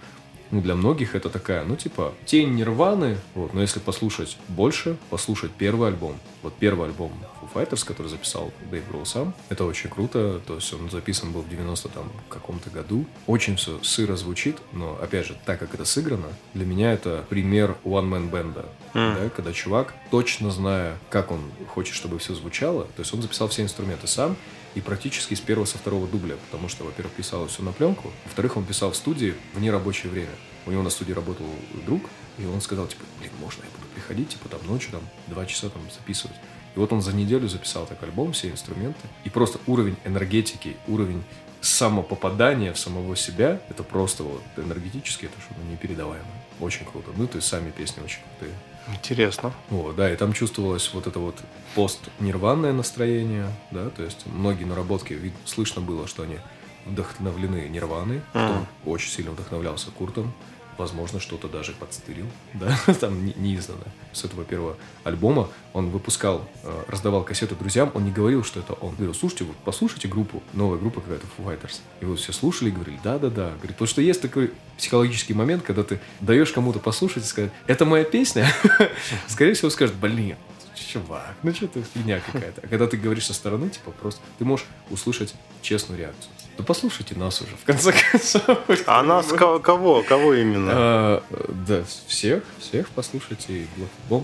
S2: ну, для многих это такая, ну, типа, тень Нирваны, вот, но если послушать больше, послушать первый альбом, вот первый альбом Foo Fighters, который записал Дэйв Гроу сам, это очень круто, то есть он записан был в 90 там каком-то году, очень все сыро звучит, но, опять же, так как это сыграно, для меня это пример one-man бенда, да, когда чувак, точно зная, как он хочет, чтобы все звучало, то есть он записал все инструменты сам, и практически с первого, со второго дубля, потому что, во-первых, писал все на пленку, во-вторых, он писал в студии в нерабочее время. У него на студии работал друг, и он сказал, типа, блин, можно я буду приходить, типа, там, ночью, там, два часа там записывать. И вот он за неделю записал так альбом, все инструменты, и просто уровень энергетики, уровень самопопадания в самого себя, это просто вот энергетически, это что-то непередаваемое. Очень круто. Ну, то есть сами песни очень крутые.
S1: Интересно.
S2: Вот, да, и там чувствовалось вот это вот пост-нирванное настроение, да, то есть многие наработки, вид- слышно было, что они вдохновлены нирваной, кто очень сильно вдохновлялся Куртом, возможно, что-то даже подстырил, да, там не- неизнанно. С этого первого альбома он выпускал, э, раздавал кассеты друзьям, он не говорил, что это он. Говорил, слушайте, вот послушайте группу, новая группа какая-то, Foo Fighters. И вот все слушали и говорили, да-да-да. Говорит, потому что есть такой психологический момент, когда ты даешь кому-то послушать и сказать, это моя песня, скорее всего скажет, блин, чувак, ну что ты фигня какая-то. А когда ты говоришь со стороны, типа просто, ты можешь услышать честную реакцию. Да послушайте нас уже, в конце концов.
S1: А нас ко- кого? Кого именно?
S2: А, да, всех, всех послушайте, и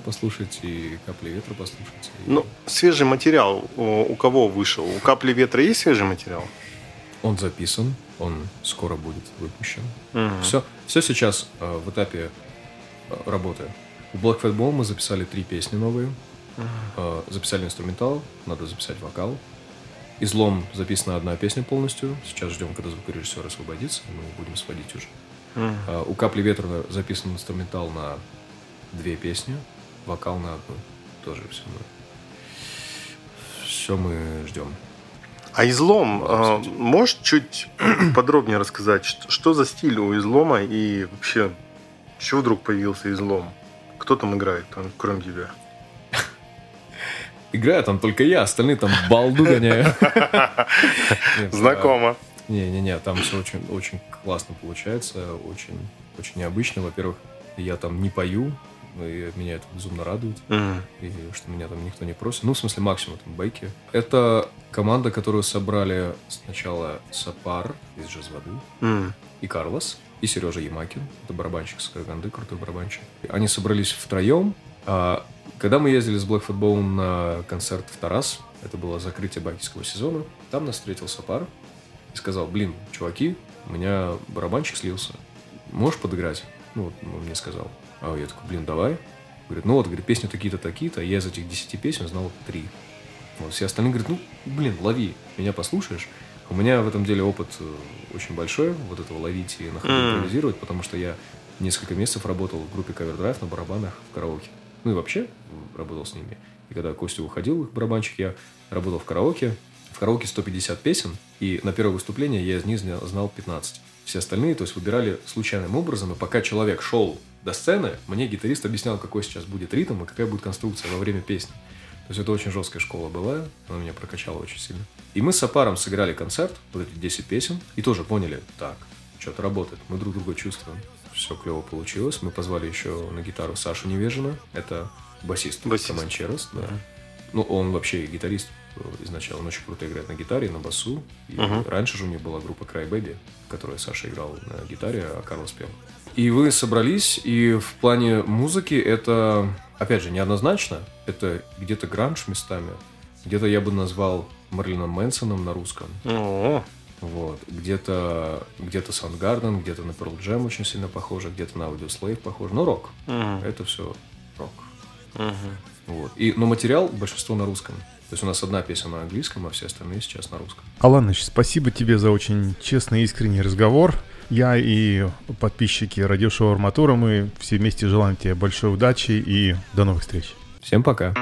S2: послушайте, и Капли ветра послушайте.
S1: Ну, свежий материал у, кого вышел? У Капли Ветра есть свежий материал?
S2: Он записан, он скоро будет выпущен. Все, все сейчас э, в этапе э, работы. У Black Fat Ball мы записали три песни новые. Э, записали инструментал, надо записать вокал. Излом записана одна песня полностью. Сейчас ждем, когда звукорежиссер освободится, и мы будем сводить уже.
S1: Мгм.
S2: А, У Капли ветра записан инструментал на две песни, вокал на одну. Тоже все мы. Все мы ждем.
S1: А излом, э, можешь чуть подробнее рассказать, что, что за стиль у излома и вообще, чего вдруг появился излом? Кто там играет, кроме тебя?
S2: Играю там только я, остальные там балду гоняют.
S1: Знакомо.
S2: Не-не-не, там все очень, очень классно получается, очень, очень необычно. Во-первых, я там не пою, и меня это безумно радует. И что меня там никто не просит. Ну, в смысле, максимум там бейки. Это команда, которую собрали сначала Сапар из Джаз Воды и Карлос, и Сережа Ямакин. Это барабанщик с Караганды, крутой барабанщик. Они собрались втроем. А когда мы ездили с Black Football на концерт в Тарас, это было закрытие бакийского сезона, там нас встретил Сапар и сказал, блин, чуваки, у меня барабанщик слился. Можешь подыграть? Ну, вот он мне сказал. А я такой, блин, давай. Говорит, ну вот, говорит, песни такие-то, такие-то, а я из этих 10 песен знал три. Вот, все остальные говорят, ну, блин, лови, меня послушаешь. У меня в этом деле опыт э, очень большой, вот этого ловить и на ходу импровизировать, потому что я несколько месяцев работал в группе Cover Drive на барабанах в караоке. Ну и вообще работал с ними. И когда Костя уходил, их барабанщик, я работал в караоке. В караоке 150 песен, и на первое выступление я из них знал 15. Все остальные, то есть, выбирали случайным образом, и пока человек шел до сцены, мне гитарист объяснял, какой сейчас будет ритм и какая будет конструкция во время песни. То есть это очень жесткая школа была, она меня прокачала очень сильно. И мы с Сапаром сыграли концерт, вот эти 10 песен, и тоже поняли, так, что-то работает, мы друг друга чувствуем. Все клево получилось. Мы позвали еще на гитару Сашу Невежина, это басист,
S1: Басист.
S2: Команчерос, да. Ну, он вообще гитарист э, изначально, он очень круто играет на гитаре, на басу. И
S1: Мгм.
S2: раньше же у них была группа Cry Baby, в которой Саша играл на гитаре, а Карлос пел. И вы собрались, и в плане музыки это, опять же, неоднозначно. Это где-то гранж местами, где-то я бы назвал Марлином Мэнсоном на русском.
S1: О,
S2: Вот. Где-то где Soundgarden, где-то на Pearl Jam очень сильно похоже, где-то на Audio Slave похоже. Но рок.
S1: мгм,
S2: Это все рок.
S1: мгм.
S2: Вот. И, но материал большинство на русском. То есть у нас одна песня на английском, а все остальные сейчас на русском.
S4: Аланыч, спасибо тебе за очень честный и искренний разговор. Я и подписчики радиошоу Арматура, мы все вместе желаем тебе большой удачи и до новых встреч.
S2: Всем пока.